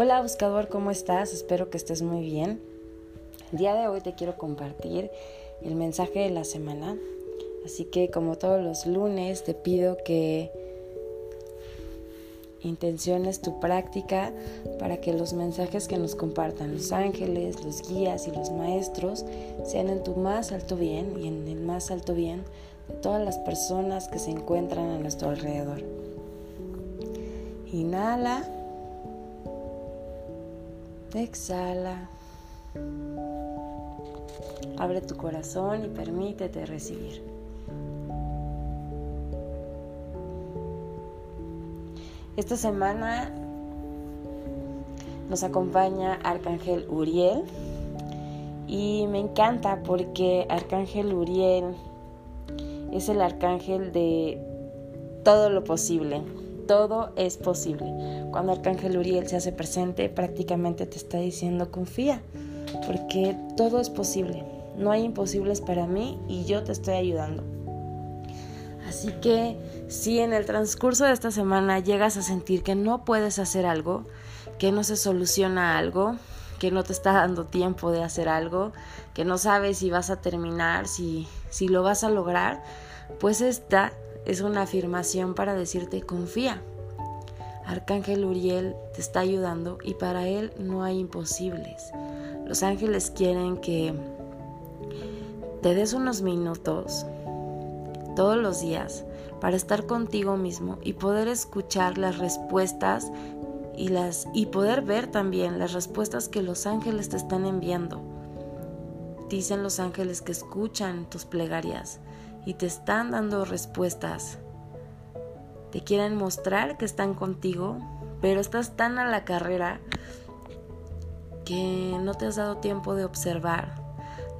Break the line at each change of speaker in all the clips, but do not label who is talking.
Hola buscador, ¿cómo estás? Espero que estés muy bien. El día de hoy te quiero compartir el mensaje de la semana. Así que como todos los lunes te pido que intenciones tu práctica para que los mensajes que nos compartan los ángeles, los guías y los maestros sean en tu más alto bien y en el más alto bien de todas las personas que se encuentran a nuestro alrededor. Inhala. Exhala. Abre tu corazón y permítete recibir. Esta semana nos acompaña Arcángel Uriel y me encanta porque Arcángel Uriel es el arcángel de todo lo posible, todo es posible. Cuando Arcángel Uriel se hace presente, prácticamente te está diciendo confía, porque todo es posible. No hay imposibles para mí y yo te estoy ayudando. Así que si en el transcurso de esta semana llegas a sentir que no puedes hacer algo, que no se soluciona algo, que no te está dando tiempo de hacer algo, que no sabes si vas a terminar, si, si lo vas a lograr, pues esta es una afirmación para decirte confía. Arcángel Uriel te está ayudando y para él no hay imposibles. Los ángeles quieren que te des unos minutos todos los días para estar contigo mismo y poder escuchar las respuestas y las y poder ver también las respuestas que los ángeles te están enviando. Dicen los ángeles que escuchan tus plegarias y te están dando respuestas. Te quieren mostrar que están contigo, pero estás tan a la carrera que no te has dado tiempo de observar,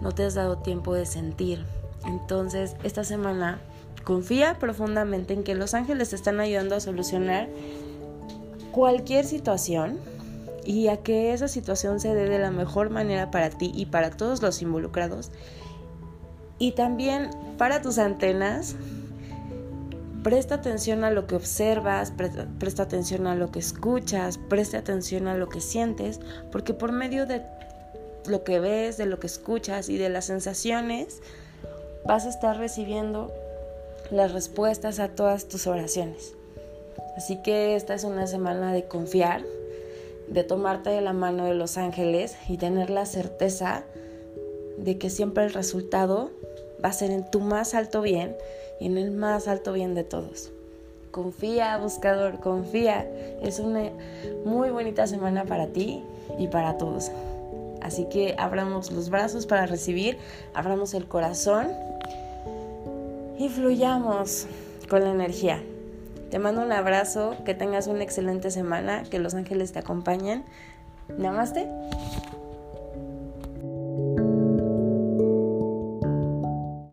no te has dado tiempo de sentir. Entonces, esta semana confía profundamente en que los ángeles te están ayudando a solucionar cualquier situación y a que esa situación se dé de la mejor manera para ti y para todos los involucrados y también para tus antenas, presta atención a lo que observas, presta, atención a lo que escuchas, presta atención a lo que sientes, porque por medio de lo que ves, de lo que escuchas y de las sensaciones, vas a estar recibiendo las respuestas a todas tus oraciones. Así que esta es una semana de confiar, de tomarte de la mano de los ángeles y tener la certeza de que siempre el resultado va a ser en tu más alto bien y en el más alto bien de todos. Confía, buscador, confía. Es una muy bonita semana para ti y para todos. Así que abramos los brazos para recibir, abramos el corazón y fluyamos con la energía. Te mando un abrazo, que tengas una excelente semana, que los ángeles te acompañen. Namaste.